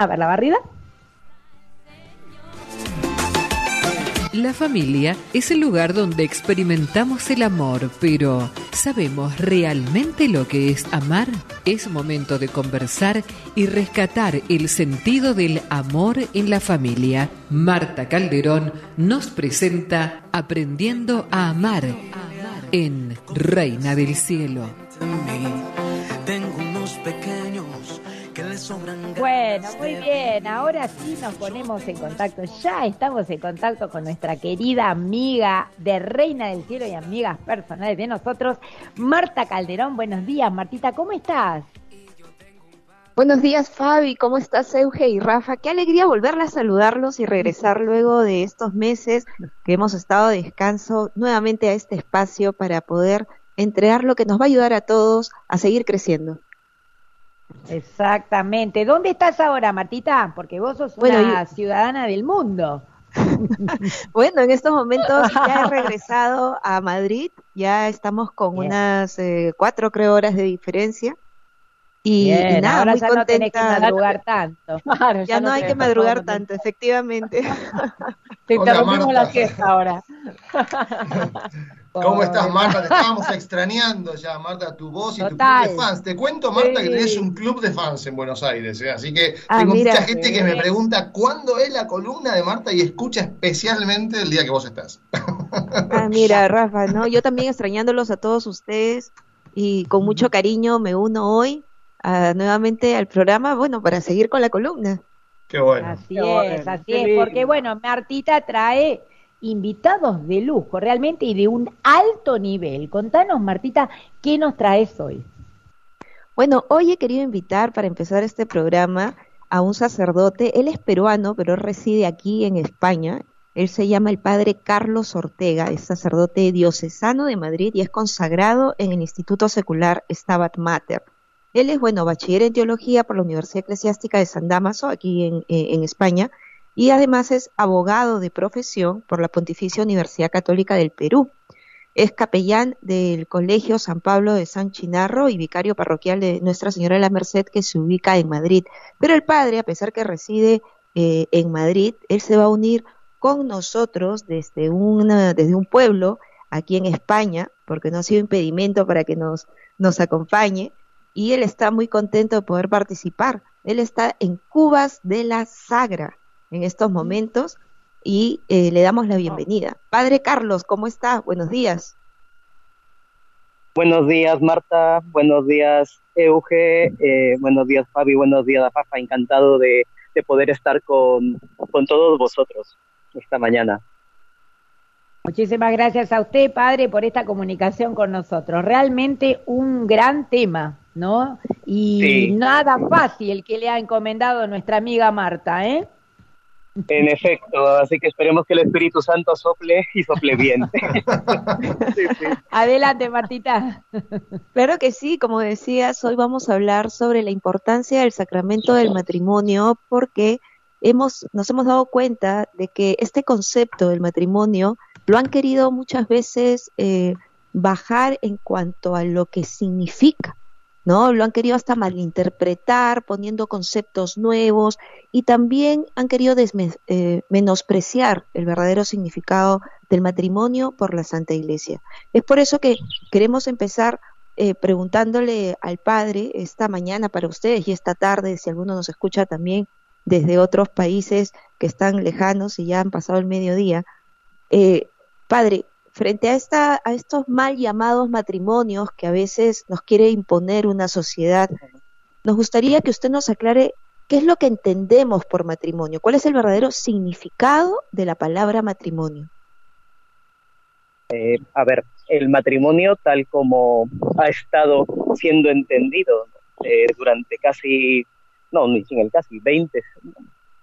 A ver, la barrida. La familia es el lugar donde experimentamos el amor, pero ¿sabemos realmente lo que es amar? Es momento de conversar y rescatar el sentido del amor en la familia. Marta Calderón nos presenta Aprendiendo a amar en Reina del Cielo. Bueno, muy bien, ahora sí nos ponemos en contacto, ya estamos en contacto con nuestra querida amiga de Reina del Cielo y amigas personales de nosotros, Marta Calderón. Buenos días, Martita, ¿cómo estás? Buenos días, Fabi. ¿Cómo estás, Euge y Rafa? Qué alegría volverla a saludarlos y regresar luego de estos meses que hemos estado de descanso nuevamente a este espacio para poder entregar lo que nos va a ayudar a todos a seguir creciendo. Exactamente. ¿Dónde estás ahora, Martita? Porque vos sos una ciudadana del mundo. bueno, en estos momentos ya he regresado a Madrid, ya estamos con unas eh, cuatro, creo, horas de diferencia. Y, nada, ahora muy ya contenta. no tenés que madrugar tanto. ya, no, hay que madrugar tanto, efectivamente. Te interrumpimos la fiesta ahora. ¿Cómo estás, Marta? Te estábamos extrañando ya, Marta, tu voz y tu club de fans. Te cuento, Marta, que tenés un club de fans en Buenos Aires, ¿eh? así que Ah, tengo mira, mucha gente que me pregunta cuándo es la columna de Marta y escucha especialmente el día que vos estás. Ah, mira, Rafa, ¿no? Yo también extrañándolos a todos ustedes y con mucho cariño me uno hoy a- nuevamente al programa, bueno, para seguir con la columna. Qué bueno. Así Qué es, bueno, así qué es, lindo. porque bueno, Martita trae invitados de lujo, realmente y de un alto nivel. Contanos, Martita, ¿qué nos traes hoy? Bueno, hoy he querido invitar para empezar este programa a un sacerdote, él es peruano, pero reside aquí en España. Él se llama el padre Carlos Ortega, es sacerdote diocesano de Madrid y es consagrado en el Instituto Secular Stabat Mater. Él es, bueno, bachiller en teología por la Universidad Eclesiástica de San Damaso, aquí en, eh, en España, y además es abogado de profesión por la Pontificia Universidad Católica del Perú. Es capellán del Colegio San Pablo de San Chinarro y vicario parroquial de Nuestra Señora de la Merced que se ubica en Madrid. Pero el padre, a pesar que reside eh, en Madrid, él se va a unir con nosotros desde, una, desde un pueblo aquí en España, porque no ha sido impedimento para que nos, nos acompañe, y él está muy contento de poder participar. Él está en Cubas de la Sagra en estos momentos y eh, le damos la bienvenida. Padre Carlos, ¿cómo está? Buenos días. Buenos días, Marta. Buenos días, Euge. Eh, buenos días, Fabi. Buenos días, Rafa. Encantado de, de poder estar con, con todos vosotros esta mañana. Muchísimas gracias a usted, padre, por esta comunicación con nosotros. Realmente un gran tema, ¿no? Y Sí. nada fácil que le ha encomendado nuestra amiga Marta, ¿eh? En efecto, así que esperemos que el Espíritu Santo sople y sople bien. Sí, sí. Adelante, Martita. Claro que sí, como decías, hoy vamos a hablar sobre la importancia del sacramento del matrimonio porque hemos, nos hemos dado cuenta de que este concepto del matrimonio lo han querido muchas veces eh, bajar en cuanto a lo que significa, ¿no? Lo han querido hasta malinterpretar, poniendo conceptos nuevos y también han querido eh, menospreciar el verdadero significado del matrimonio por la Santa Iglesia. Es por eso que queremos empezar eh, preguntándole al Padre esta mañana para ustedes y esta tarde, si alguno nos escucha también desde otros países que están lejanos y ya han pasado el mediodía. Eh, padre, frente a, esta, a estos mal llamados matrimonios que a veces nos quiere imponer una sociedad, nos gustaría que usted nos aclare qué es lo que entendemos por matrimonio, cuál es el verdadero significado de la palabra matrimonio. Eh, a ver, el matrimonio tal como ha estado siendo entendido eh, durante casi, no, ni sin el casi, 20,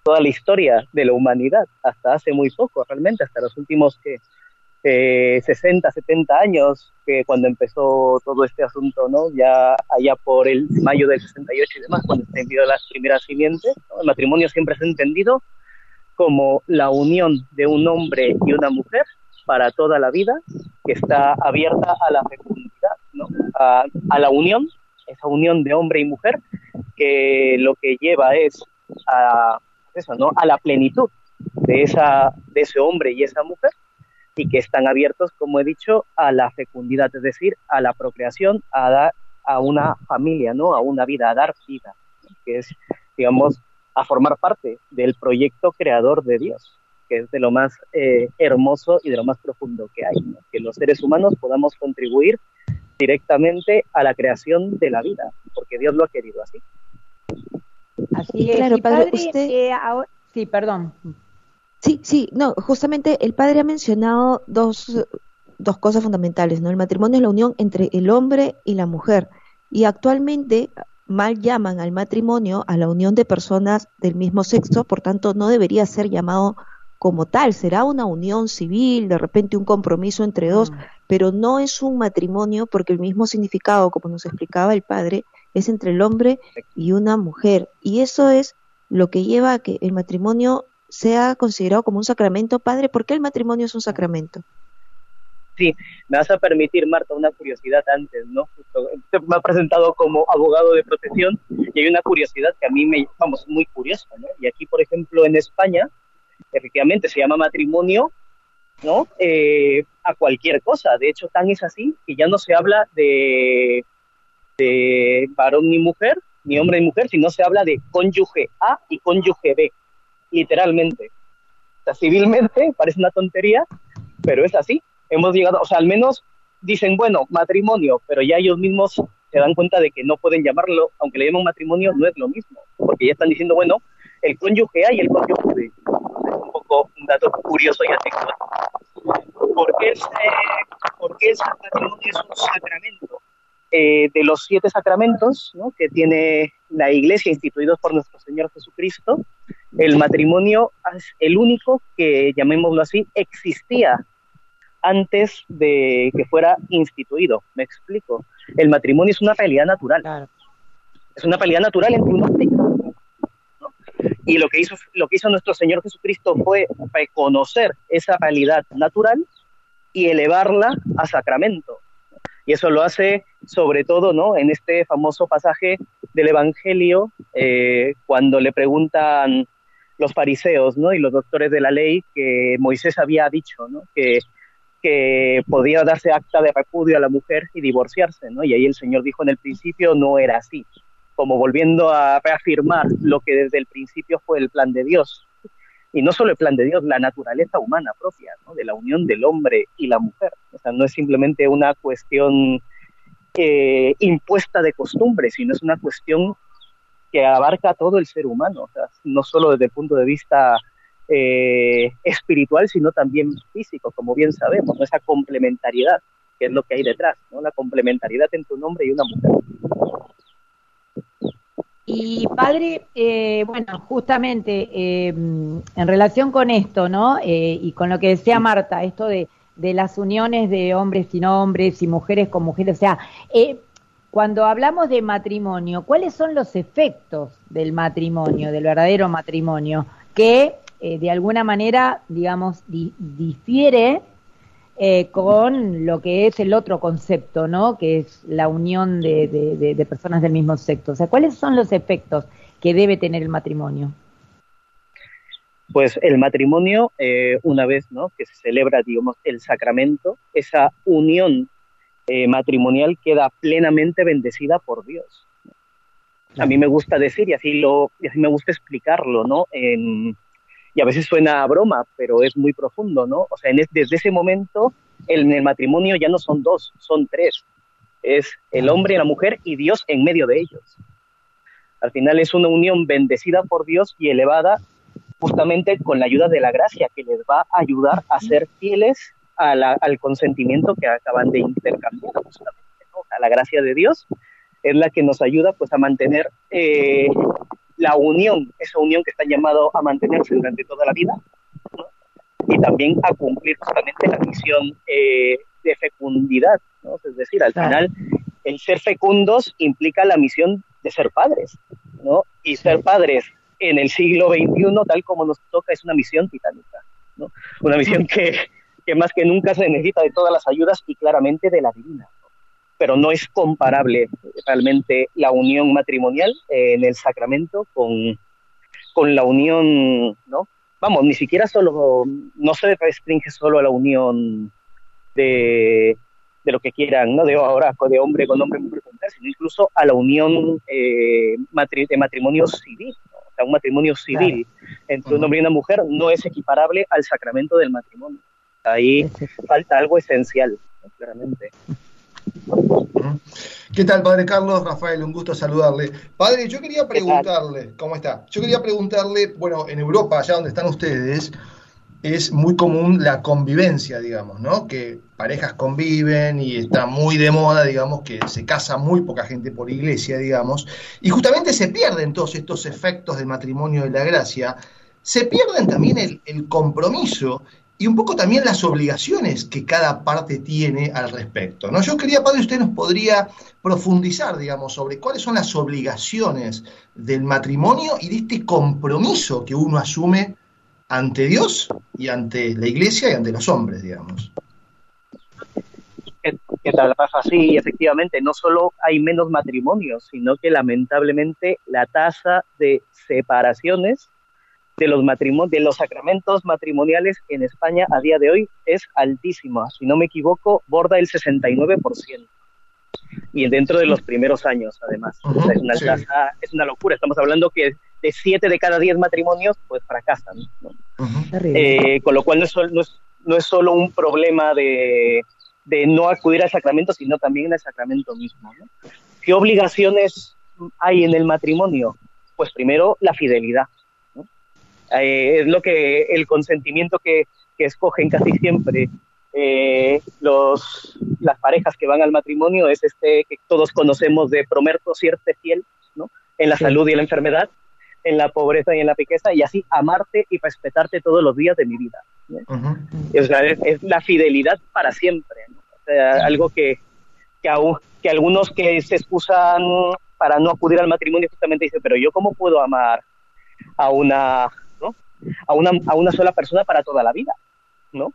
toda la historia de la humanidad, hasta hace muy poco, realmente, hasta los últimos que eh, 60, 70 años, que cuando empezó todo este asunto, ¿no? Ya allá por el mayo del 68 y demás, cuando se envió las primeras simientes, el matrimonio siempre se ha entendido como la unión de un hombre y una mujer para toda la vida, que está abierta a la fecundidad, ¿no? a, la unión, esa unión de hombre y mujer, que lo que lleva es a eso, ¿no? A la plenitud de esa de ese hombre y esa mujer y que están abiertos, como he dicho, a la fecundidad, es decir, a la procreación, a dar a una familia, ¿no? A una vida, a dar vida, que es, digamos, a formar parte del proyecto creador de Dios, que es de lo más eh, hermoso y de lo más profundo que hay, que los seres humanos podamos contribuir directamente a la creación de la vida, porque Dios lo ha querido así. Así es. Claro, padre, usted... Eh, sí, perdón. Sí, sí, no, justamente el padre ha mencionado dos, dos cosas fundamentales, ¿no? El matrimonio es la unión entre el hombre y la mujer. Y actualmente mal llaman al matrimonio a la unión de personas del mismo sexo, por tanto no debería ser llamado como tal, será una unión civil, de repente un compromiso entre dos, mm. pero no es un matrimonio porque el mismo significado, como nos explicaba el padre, es entre el hombre y una mujer. Y eso es lo que lleva a que el matrimonio sea considerado como un sacramento. Padre, ¿por qué el matrimonio es un sacramento? Sí, me vas a permitir, Marta, una curiosidad antes, ¿no? me ha presentado como abogado de protección y hay una curiosidad que a mí me, vamos, muy curiosa, ¿no? Y aquí, por ejemplo, en España, efectivamente se llama matrimonio, ¿no? Eh, a cualquier cosa. De hecho, tan es así que ya no se habla de, de varón ni mujer, ni hombre ni mujer, sino se habla de cónyuge A y cónyuge B literalmente. O sea, civilmente parece una tontería, pero es así. Hemos llegado, o sea, al menos dicen, bueno, matrimonio, pero ya ellos mismos se dan cuenta de que no pueden llamarlo, aunque le llaman matrimonio, no es lo mismo, porque ya están diciendo, bueno, el cónyuge A y el cónyuge B. Es un poco un dato curioso y así. ¿Por qué, el, ¿Por qué el matrimonio es un sacramento? Eh, de los siete sacramentos ¿no? que tiene la Iglesia instituidos por nuestro Señor Jesucristo, el matrimonio es el único que, llamémoslo así, existía antes de que fuera instituido. Me explico. El matrimonio es una realidad natural. Es una realidad natural entre un hombre y Y lo que, hizo, lo que hizo nuestro Señor Jesucristo fue reconocer esa realidad natural y elevarla a sacramento. Y eso lo hace sobre todo ¿no? en este famoso pasaje del Evangelio, eh, cuando le preguntan los fariseos ¿no? y los doctores de la ley que Moisés había dicho ¿no? que, que podía darse acta de repudio a la mujer y divorciarse. ¿no? Y ahí el Señor dijo en el principio no era así, como volviendo a reafirmar lo que desde el principio fue el plan de Dios. Y no solo el plan de Dios, la naturaleza humana propia, ¿no? de la unión del hombre y la mujer. O sea, no es simplemente una cuestión eh, impuesta de costumbre, sino es una cuestión que abarca todo el ser humano, o sea, no solo desde el punto de vista eh, espiritual, sino también físico, como bien sabemos, esa complementariedad, que es lo que hay detrás, ¿no? la complementariedad entre un hombre y una mujer. Y padre, eh, bueno, justamente eh, en relación con esto, ¿no? y con lo que decía Marta, esto de, de, las uniones de hombres sin hombres y mujeres con mujeres, o sea, cuando hablamos de matrimonio, ¿cuáles son los efectos del matrimonio, del verdadero matrimonio, que eh, de alguna manera, digamos, difiere eh, con lo que es el otro concepto, ¿no? Que es la unión de, personas del mismo sexo. O sea, ¿cuáles son los efectos que debe tener el matrimonio? Pues el matrimonio, eh, una vez ¿no? que se celebra, digamos, el sacramento, esa unión eh, matrimonial queda plenamente bendecida por Dios. A mí me gusta decir, y así, lo, y así me gusta explicarlo, ¿no? Y a veces suena a broma, pero es muy profundo, ¿no? O sea, desde ese momento, en el matrimonio ya no son dos, son tres. Es el hombre y la mujer y Dios en medio de ellos. Al final es una unión bendecida por Dios y elevada justamente con la ayuda de la gracia que les va a ayudar a ser fieles al consentimiento que acaban de intercambiar, justamente, a la gracia de Dios, es la que nos ayuda pues a mantener eh, la unión, esa unión que está llamado a mantenerse durante toda la vida, y también a cumplir justamente la misión eh, de fecundidad, es decir, al final el ser fecundos implica la misión de ser padres, ¿no? Y ser padres en el siglo XXI, tal como nos toca, es una misión titánica, ¿no? Una misión que, que más que nunca se necesita de todas las ayudas y claramente de la divina. Pero no es comparable realmente la unión matrimonial en el sacramento con, con la unión, ¿no? Vamos, ni siquiera solo, no se restringe solo a la unión de, de lo que quieran, ¿no? De ahora, de hombre con hombre, mujer con mujer, sino incluso a la unión eh, de matrimonio civil, o sea, un matrimonio civil entre un hombre y una mujer no es equiparable al sacramento del matrimonio. Ahí falta algo esencial, claramente. ¿Qué tal, Padre Carlos? Rafael, un gusto saludarle. Padre, yo quería preguntarle, ¿cómo está? Yo quería preguntarle, bueno, en Europa, allá donde están ustedes, es muy común la convivencia, digamos, ¿no? Que parejas conviven y está muy de moda, digamos, que se casa muy poca gente por iglesia, digamos, y justamente se pierden todos estos efectos del matrimonio de la gracia, se pierden también el, el compromiso y un poco también las obligaciones que cada parte tiene al respecto. ¿no? Yo quería, padre, usted nos podría profundizar, digamos, sobre cuáles son las obligaciones del matrimonio y de este compromiso que uno asume ante Dios y ante la iglesia y ante los hombres, digamos. ¿Qué, tal? Sí, efectivamente, no solo hay menos matrimonios, sino que lamentablemente la tasa de separaciones de los matrimonios, de los sacramentos matrimoniales en España a día de hoy es altísima. Si no me equivoco, borda el 69%. Y dentro de los primeros años, además. es, una es una locura. Estamos hablando que de 7 de cada 10 matrimonios pues fracasan. Eh, con lo cual no es, no, es, no es solo un problema de, de, no acudir al sacramento, sino también al sacramento mismo. ¿Qué obligaciones hay en el matrimonio? Pues primero la fidelidad. Eh, es lo que el consentimiento que, que escogen casi siempre eh, los, las parejas que van al matrimonio es este que todos conocemos de prometo sierte fiel, ¿no? En la salud y en la enfermedad, en la pobreza y en la riqueza, y así amarte y respetarte todos los días de mi vida. es, la fidelidad para siempre, algo que, que, que algunos que se excusan para no acudir al matrimonio justamente dicen, pero yo cómo puedo amar a una a una, a una sola persona para toda la vida, ¿no?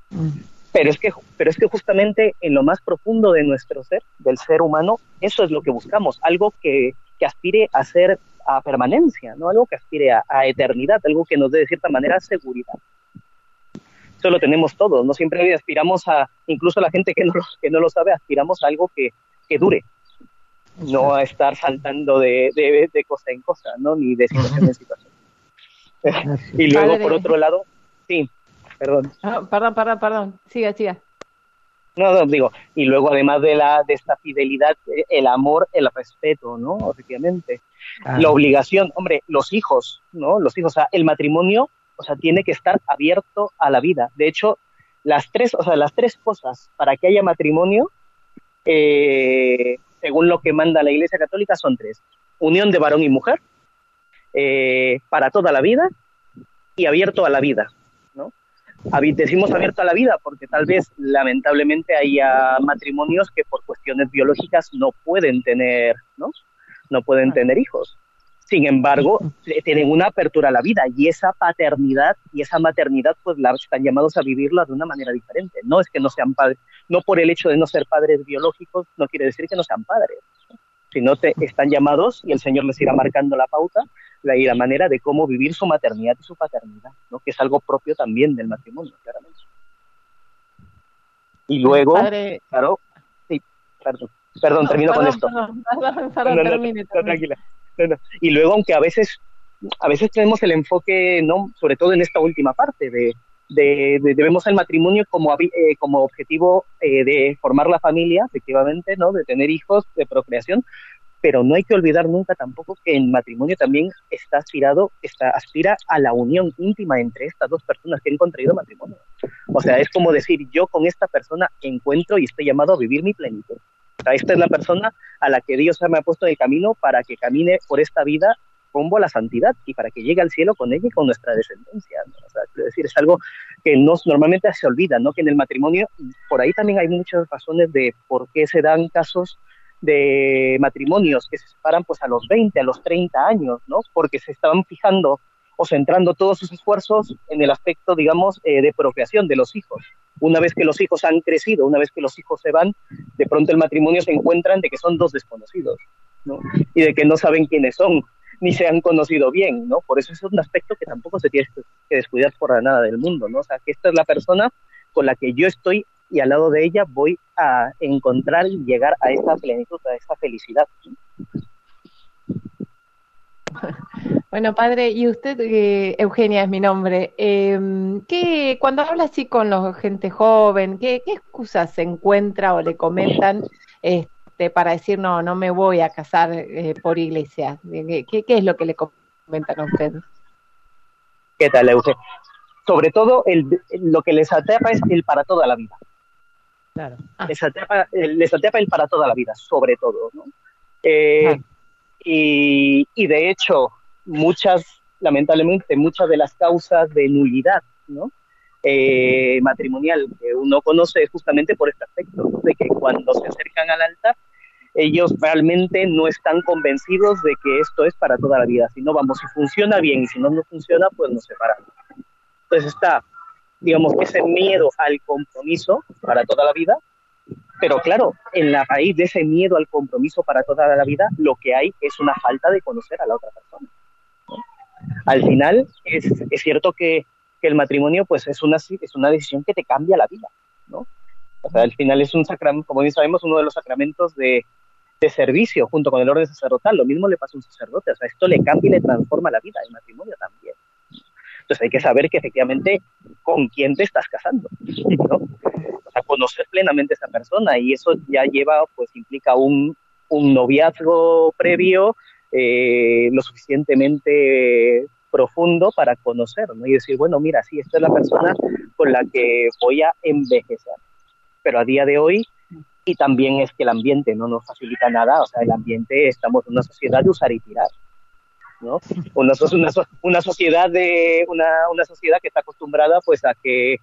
Pero es, que, pero es que justamente en lo más profundo de nuestro ser, del ser humano, eso es lo que buscamos, algo que, que aspire a ser a permanencia, ¿no? Algo que aspire a, eternidad, algo que nos dé de cierta manera seguridad. Eso lo tenemos todos, ¿no? Siempre aspiramos a, incluso la gente que no lo, que no lo sabe, aspiramos a algo que, que dure, no a estar saltando de, de, de cosa en cosa, ¿no? Ni de situación en situación. Y luego, por otro lado, sí, perdón. Ah, perdón, perdón, perdón. Siga, siga. No, no, digo, y luego además de la de esta fidelidad, eh, el amor, el respeto, ¿no? Efectivamente. Ah. La obligación, hombre, los hijos, ¿no? Los hijos, o sea, el matrimonio, o sea, tiene que estar abierto a la vida. De hecho, las tres, o sea, las tres cosas para que haya matrimonio, eh, según lo que manda la Iglesia Católica, son tres. Unión de varón y mujer, eh, para toda la vida y abierto a la vida. ¿no? Decimos abierto a la vida porque tal vez lamentablemente haya matrimonios que por cuestiones biológicas no pueden tener, ¿no? no pueden tener hijos. Sin embargo, tienen una apertura a la vida y esa paternidad y esa maternidad, pues la están llamados a vivirla de una manera diferente. No es que no sean padres, no por el hecho de no ser padres biológicos, no quiere decir que no sean padres, sino te están llamados y el Señor les irá marcando la pauta la, y la manera de cómo vivir su maternidad y su paternidad, ¿no? que es algo propio también del matrimonio, claramente. Y luego, claro, sí, perdón, perdón, termino con esto. tranquila. Y luego, aunque a veces, a veces tenemos el enfoque, no, sobre todo en esta última parte de, de, de, el matrimonio como, eh, como objetivo eh, de formar la familia, efectivamente, ¿no? De tener hijos, de procreación, pero no hay que olvidar nunca tampoco que el matrimonio también está aspirado, está, aspira a la unión íntima entre estas dos personas que han contraído matrimonio. O sea, es como decir, yo con esta persona encuentro y estoy llamado a vivir mi plenitud. Esta es la persona a la que Dios me ha puesto en el camino para que camine por esta vida rumbo a la santidad y para que llegue al cielo con ella y con nuestra descendencia. O sea, es decir, es algo que nos, normalmente se olvida, ¿no? Que en el matrimonio, por ahí también hay muchas razones de por qué se dan casos de matrimonios que se separan pues a los 20, a los 30 años, ¿no? Porque se estaban fijando o centrando todos sus esfuerzos en el aspecto, digamos, eh, de procreación de los hijos. Una vez que los hijos han crecido, una vez que los hijos se van, de pronto el matrimonio se encuentran de que son dos desconocidos, ¿no? Y de que no saben quiénes son, ni se han conocido bien, ¿no? Por eso es un aspecto que tampoco se tiene que descuidar por nada del mundo, ¿no? O sea, que esta es la persona con la que yo estoy y al lado de ella voy a encontrar y llegar a esta plenitud, a esta felicidad. Bueno, padre, y usted, eh, Eugenia es mi nombre, eh, ¿qué, cuando habla así con la gente joven, ¿qué, ¿qué, excusas se encuentra o le comentan este, para decir no, no me voy a casar eh, por iglesia? ¿Qué, ¿Qué, es lo que le comentan a usted? ¿Qué tal, Eugenia? Sobre todo, el, lo que les aterra es el para toda la vida. Claro. Ah. Les, aterra, les aterra el para toda la vida, sobre todo, ¿no? Eh, ah. y, y de hecho, muchas, lamentablemente, muchas de las causas de nulidad, ¿no? Eh, matrimonial que uno conoce justamente por este aspecto, de que cuando se acercan al altar, ellos realmente no están convencidos de que esto es para toda la vida, sino vamos, si funciona bien y si no, no funciona, pues nos separamos. Entonces está, digamos, ese miedo al compromiso para toda la vida, pero claro, en la raíz de ese miedo al compromiso para toda la vida, lo que hay es una falta de conocer a la otra persona al final es, es cierto que, que, el matrimonio pues es una, es una decisión que te cambia la vida, ¿no? O sea, al final es un sacramento, como bien sabemos, uno de los sacramentos de, de servicio junto con el orden sacerdotal. Lo mismo le pasa a un sacerdote, o sea, esto le cambia y le transforma la vida, el matrimonio también. Entonces hay que saber que efectivamente con quién te estás casando, ¿no? O sea, conocer plenamente a esa persona y eso ya lleva, pues implica un, un noviazgo previo, eh, lo suficientemente profundo para conocer, ¿no? Y decir, bueno, mira, sí, esta es la persona con la que voy a envejecer. Pero a día de hoy, y también es que el ambiente no nos facilita nada, o sea, el ambiente, estamos en una sociedad de usar y tirar, ¿no? Una, una, una sociedad de, una, una sociedad que está acostumbrada pues a que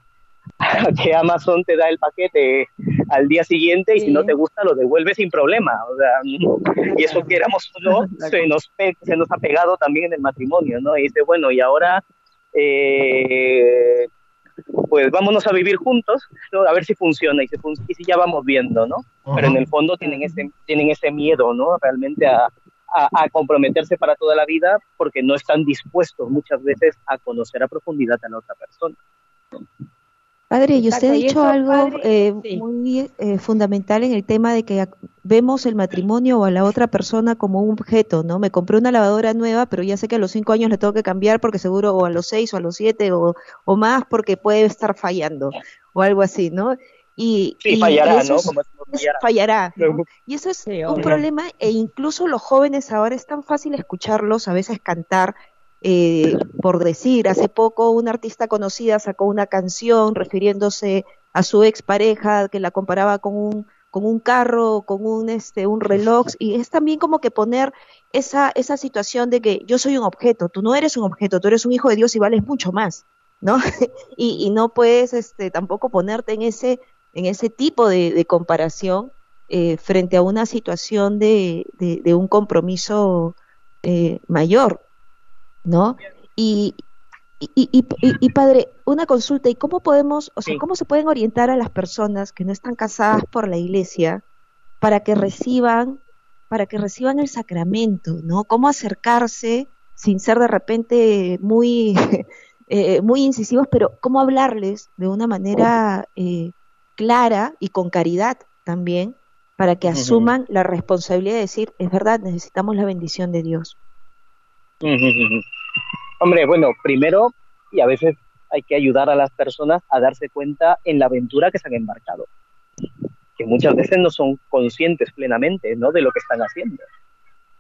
que Amazon te da el paquete al día siguiente y si no te gusta lo devuelve sin problema. O sea, y eso que éramos no, se nos, se nos ha pegado también en el matrimonio, ¿no? Y dice, bueno, y ahora, eh, pues vámonos a vivir juntos, a ver si funciona y si, y si ya vamos viendo, ¿no? Pero en el fondo tienen ese, tienen ese miedo, ¿no? Realmente a, a, a, comprometerse para toda la vida porque no están dispuestos muchas veces a conocer a profundidad a la otra persona. Padre, y usted ha dicho algo eh, muy eh, fundamental en el tema de que vemos el matrimonio o a la otra persona como un objeto, ¿no? Me compré una lavadora nueva, pero ya sé que a los cinco años le tengo que cambiar porque seguro, o a los seis, o a los siete, o, o más, porque puede estar fallando, o algo así, ¿no? Y, sí, fallará, ¿no? Como fallará. fallará Y eso es un problema, e incluso los jóvenes ahora es tan fácil escucharlos a veces cantar eh, por decir, hace poco una artista conocida sacó una canción refiriéndose a su expareja que la comparaba con un con un carro, con un este un reloj y es también como que poner esa esa situación de que yo soy un objeto, tú no eres un objeto, tú eres un hijo de Dios y vales mucho más, ¿no? y, y, no puedes este tampoco ponerte en ese en ese tipo de, comparación eh, frente a una situación de, de, de un compromiso eh, mayor. ¿No? Y, y, y, y, padre, una consulta, ¿y cómo podemos, o sea, cómo se pueden orientar a las personas que no están casadas por la iglesia para que reciban, para que reciban el sacramento, ¿no? ¿Cómo acercarse sin ser de repente muy, eh, muy incisivos, pero cómo hablarles de una manera eh, clara y con caridad también para que asuman la responsabilidad de decir, es verdad, necesitamos la bendición de Dios? Hombre, bueno, primero, y a veces hay que ayudar a las personas a darse cuenta en la aventura que se han embarcado, que muchas veces no son conscientes plenamente, ¿no? De lo que están haciendo.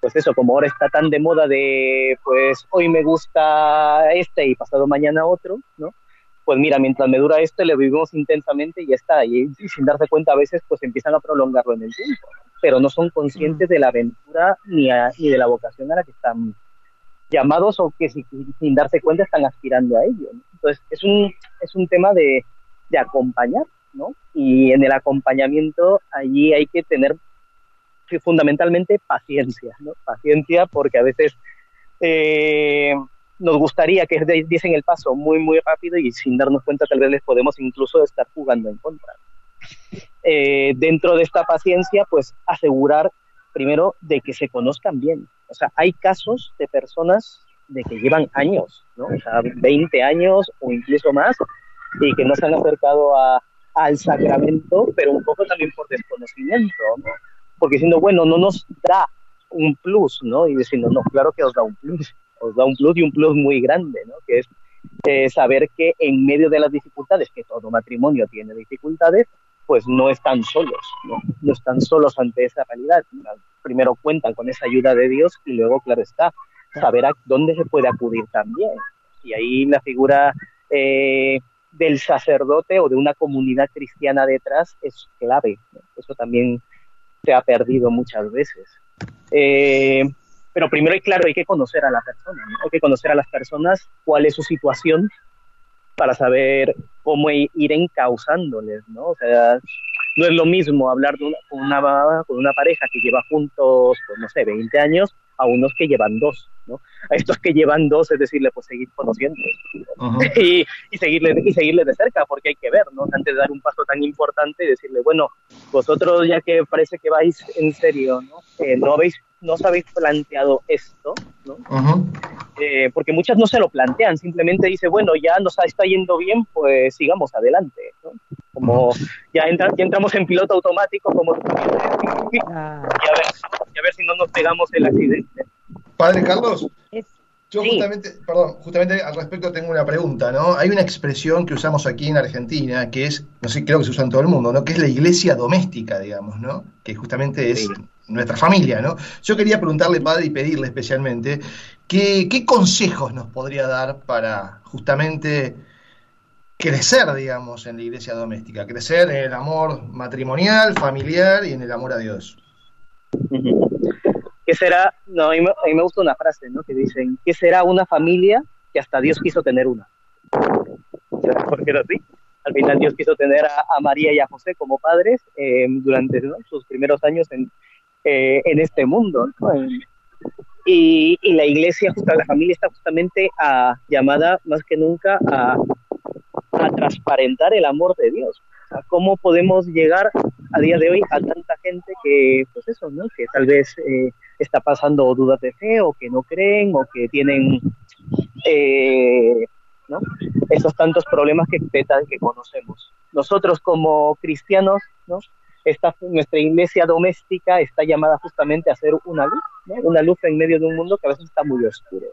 Pues eso, como ahora está tan de moda de, pues hoy me gusta este y pasado mañana otro, ¿no? Pues mira, mientras me dura este, le vivimos intensamente y ya está. Y, y sin darse cuenta a veces, pues empiezan a prolongarlo en el tiempo, pero no son conscientes de la aventura ni, a, ni de la vocación a la que están llamados o que sin, sin darse cuenta están aspirando a ello. ¿no? Entonces, es un, es un tema de, de acompañar, ¿no? Y en el acompañamiento allí hay que tener fundamentalmente paciencia, ¿no? Paciencia porque a veces eh, nos gustaría que diesen el paso muy, muy rápido y sin darnos cuenta tal vez les podemos incluso estar jugando en contra. Eh, dentro de esta paciencia, pues asegurar primero, de que se conozcan bien. O sea, hay casos de personas de que llevan años, ¿no? O sea, 20 años o incluso más, y que no se han acercado a, al sacramento, pero un poco también por desconocimiento, ¿no? Porque diciendo, bueno, no nos da un plus, ¿no? Y diciendo, no, claro que os da un plus, os da un plus y un plus muy grande, ¿no? Que es eh, saber que en medio de las dificultades, que todo matrimonio tiene dificultades, pues no están solos, ¿no? no están solos ante esa realidad. Primero cuentan con esa ayuda de Dios y luego, claro está, saber a dónde se puede acudir también. Y ahí la figura eh, del sacerdote o de una comunidad cristiana detrás es clave. Eso también se ha perdido muchas veces. Eh, pero primero, y claro, hay que conocer a la persona, hay que conocer a las personas, cuál es su situación, para saber cómo ir encauzándoles, ¿no? O sea, no es lo mismo hablar de una, con, una, con una pareja que lleva juntos, pues, no sé, 20 años, a unos que llevan dos, ¿no? A estos que llevan dos, es decirle, pues seguir conociendo y, y, seguirle, y seguirle de cerca, porque hay que ver, ¿no? Antes de dar un paso tan importante y decirle, bueno, vosotros ya que parece que vais en serio, ¿no? Eh, no habéis no os habéis planteado esto, ¿no? Eh, porque muchas no se lo plantean, simplemente dice, bueno, ya nos está yendo bien, pues sigamos adelante, ¿no? Como ya, entramos en piloto automático, como y, a ver, si no nos pegamos el accidente. Padre Carlos, yo justamente, perdón, justamente al respecto tengo una pregunta, ¿no? Hay una expresión que usamos aquí en Argentina, que es, no sé, creo que se usa en todo el mundo, ¿no? Que es la iglesia doméstica, digamos, ¿no? Que justamente es nuestra familia, ¿no? Yo quería preguntarle, padre, y pedirle especialmente, ¿qué, consejos nos podría dar para justamente crecer, digamos, en la iglesia doméstica, crecer en el amor matrimonial, familiar y en el amor a Dios? ¿Qué será? No, a mí, me, gusta una frase, ¿no? Que dicen, ¿qué será una familia que hasta Dios quiso tener una? ¿Por qué así? Al final Dios quiso tener a, María y a José como padres eh, durante sus primeros años en, eh, en este mundo. Y, la iglesia, justo, la familia está justamente a, llamada más que nunca a, a transparentar el amor de Dios. ¿Cómo podemos llegar a día de hoy a tanta gente que, pues eso, ¿no? Que tal vez eh, está pasando dudas de fe o que no creen o que tienen eh, ¿no? esos tantos problemas que que conocemos. Nosotros como cristianos, ¿no? Esta, nuestra iglesia doméstica está llamada justamente a ser una luz, una luz en medio de un mundo que a veces está muy oscuro.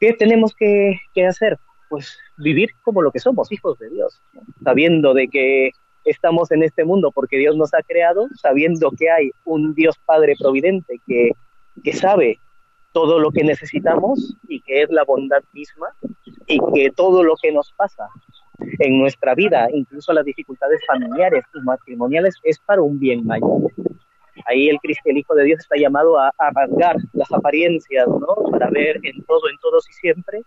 ¿Qué tenemos que, hacer? Pues vivir como lo que somos, hijos de Dios, sabiendo de que estamos en este mundo porque Dios nos ha creado, sabiendo que hay un Dios Padre Providente que, que sabe todo lo que necesitamos y que es la bondad misma y que todo lo que nos pasa en nuestra vida, incluso las dificultades familiares y matrimoniales, es para un bien mayor. Ahí el, el Hijo de Dios está llamado a, rasgar las apariencias, ¿no? Para ver en todo, en todos y siempre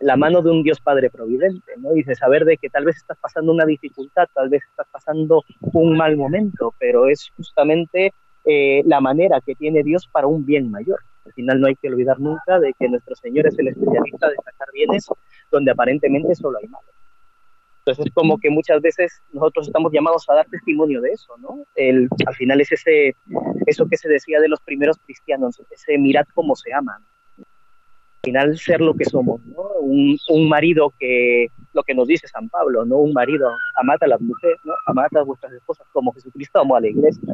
la mano de un Dios Padre Providente, ¿no? Dice, saber de que tal vez estás pasando una dificultad, tal vez estás pasando un mal momento, pero es justamente eh, la manera que tiene Dios para un bien mayor. Al final no hay que olvidar nunca de que nuestro Señor es el especialista de sacar bienes donde aparentemente solo hay males. Entonces, como que muchas veces nosotros estamos llamados a dar testimonio de eso, ¿no? El, al final es ese, eso que se decía de los primeros cristianos, ese mirad cómo se aman. Al final, ser lo que somos, ¿no? Un, un marido que, lo que nos dice San Pablo, ¿no? Un marido, amad a las mujeres, ¿no? Amad a vuestras esposas como Jesucristo amó a la iglesia.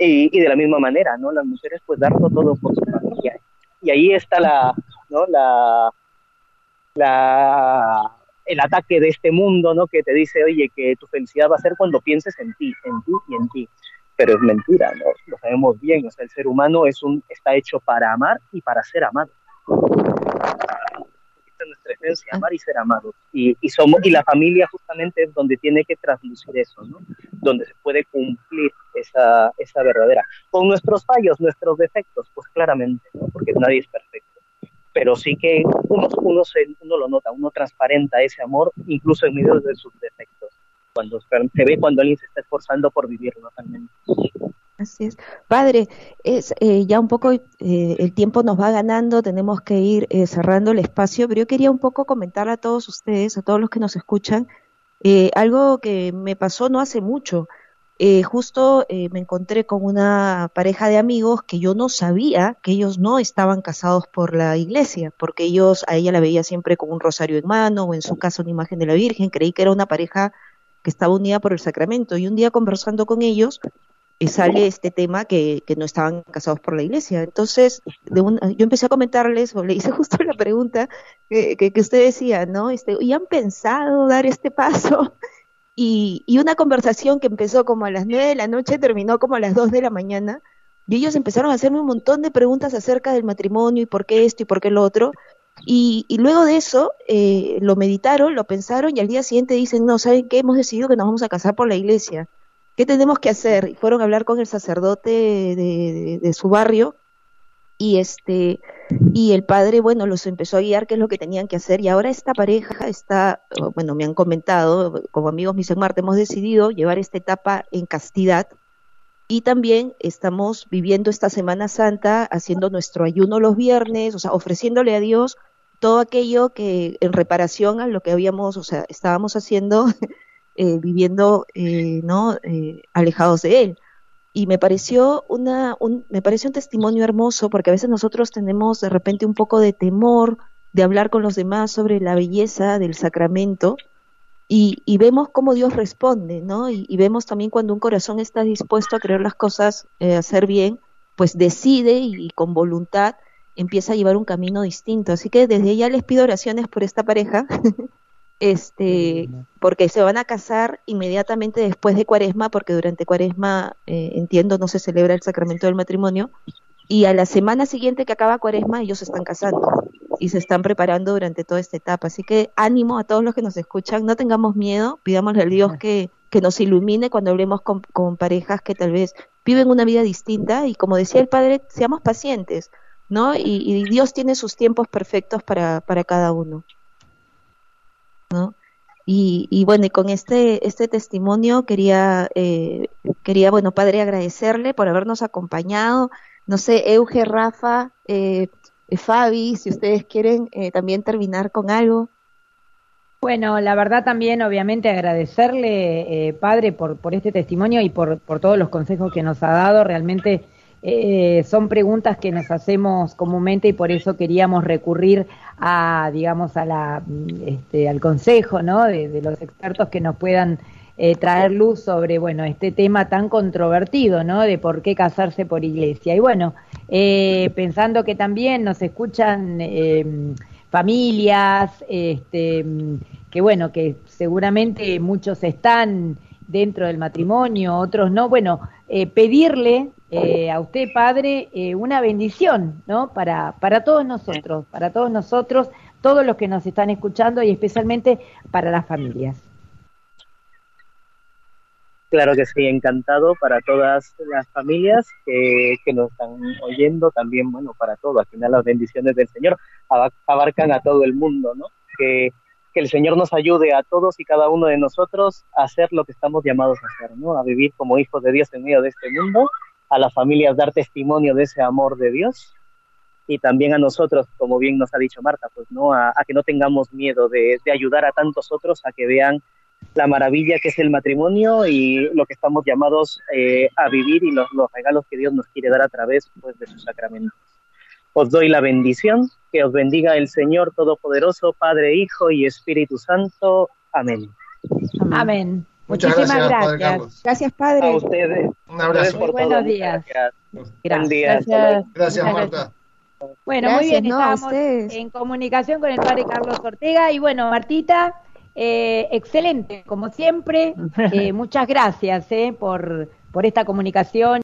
Y, y, de la misma manera, ¿no? Las mujeres, pues, darlo todo por su familia. Y ahí está la, ¿no? La, la el ataque de este mundo, ¿no? Que te dice, oye, que tu felicidad va a ser cuando pienses en ti, en ti y en ti. Pero es mentira, ¿no? Lo sabemos bien, o sea, el ser humano está hecho para amar y para ser amado. Esta es nuestra esencia, amar y ser amado. Y, somos, y la familia justamente es donde tiene que traslucir eso, ¿no? Donde se puede cumplir esa, esa verdadera. Con nuestros fallos, nuestros defectos, pues claramente, ¿no? Porque nadie es perfecto pero sí que uno, uno, se, uno lo nota, uno transparenta ese amor incluso en medio de sus defectos, cuando se ve cuando alguien se está esforzando por vivirlo también. Así es. Padre, es eh, ya un poco eh, el tiempo nos va ganando, tenemos que ir eh, cerrando el espacio, pero yo quería un poco comentar a todos ustedes, a todos los que nos escuchan, algo que me pasó no hace mucho. Eh, justo eh, me encontré con una pareja de amigos que yo no sabía que ellos no estaban casados por la iglesia, porque ellos, a ella la veía siempre con un rosario en mano o en su casa una imagen de la Virgen, creí que era una pareja que estaba unida por el sacramento. Y un día conversando con ellos, eh, sale este tema que, que, no estaban casados por la iglesia. Entonces, de yo empecé a comentarles, o le hice justo la pregunta que, que, que usted decía, ¿no? Este, ¿Y han pensado dar este paso? Y, una conversación que empezó como a las nueve de la noche terminó como a las dos de la mañana. Y ellos empezaron a hacerme un montón de preguntas acerca del matrimonio y por qué esto y por qué lo otro. Y, luego de eso eh, lo meditaron, lo pensaron y al día siguiente dicen, no, ¿saben qué? Hemos decidido que nos vamos a casar por la iglesia. ¿Qué tenemos que hacer? Y fueron a hablar con el sacerdote de su barrio y este y el padre bueno los empezó a guiar qué es lo que tenían que hacer y ahora esta pareja está bueno me han comentado como amigos mis Marte hemos decidido llevar esta etapa en castidad y también estamos viviendo esta Semana Santa haciendo nuestro ayuno los viernes o sea ofreciéndole a Dios todo aquello que en reparación a lo que habíamos o sea estábamos haciendo eh, viviendo eh, no eh, alejados de él y me pareció una un, me pareció un testimonio hermoso porque a veces nosotros tenemos de repente un poco de temor de hablar con los demás sobre la belleza del sacramento y, y vemos cómo Dios responde, ¿no? Y, vemos también cuando un corazón está dispuesto a creer las cosas, eh, a hacer bien, pues decide y, con voluntad empieza a llevar un camino distinto. Así que desde ya les pido oraciones por esta pareja este, porque se van a casar inmediatamente después de Cuaresma, porque durante Cuaresma, eh, entiendo, no se celebra el sacramento del matrimonio, y a la semana siguiente que acaba Cuaresma ellos se están casando y se están preparando durante toda esta etapa. Así que ánimo a todos los que nos escuchan, no tengamos miedo, pidámosle al Dios que, que nos ilumine cuando hablemos con, parejas que tal vez viven una vida distinta y como decía el Padre, seamos pacientes, ¿no? Y, y Dios tiene sus tiempos perfectos para, para cada uno. Y, y, bueno, y con este, este testimonio quería, eh, quería, bueno, padre, agradecerle por habernos acompañado. No sé, Euge, Rafa, eh, Fabi, si ustedes quieren eh, también terminar con algo. Bueno, la verdad también, obviamente, agradecerle, eh, padre, por, por este testimonio y por, por todos los consejos que nos ha dado. Realmente eh, son preguntas que nos hacemos comúnmente y por eso queríamos recurrir a, digamos, a la, este, al consejo, ¿no? De, los expertos que nos puedan eh, traer luz sobre, bueno, este tema tan controvertido, ¿no? De por qué casarse por iglesia. Y bueno, eh, pensando que también nos escuchan familias, este, que bueno, que seguramente muchos están dentro del matrimonio, otros no, bueno, pedirle eh, a usted, Padre, eh, una bendición, ¿no? Para, para todos nosotros, para todos nosotros, todos los que nos están escuchando y especialmente para las familias. Claro que sí, encantado para todas las familias que, nos están oyendo, también, bueno, para todos. Al final las bendiciones del Señor abarcan a todo el mundo, ¿no? Que, que el Señor nos ayude a todos y cada uno de nosotros a hacer lo que estamos llamados a hacer, ¿no? A vivir como hijos de Dios en medio de este mundo a las familias dar testimonio de ese amor de Dios y también a nosotros, como bien nos ha dicho Marta, pues no a, que no tengamos miedo de, ayudar a tantos otros a que vean la maravilla que es el matrimonio y lo que estamos llamados eh, a vivir y los, regalos que Dios nos quiere dar a través pues, de sus sacramentos. Os doy la bendición, que os bendiga el Señor Todopoderoso, Padre, Hijo y Espíritu Santo. Amén. Amén. Muchísimas gracias. Padre Carlos. Gracias, Padre. A ustedes. Un abrazo. Muy buenos días. Gracias. Gracias, Marta. Bueno, muy bien, estamos en comunicación con el padre Carlos Ortega. Y bueno, Martita, eh, excelente, como siempre. Eh, muchas gracias eh, por, por esta comunicación.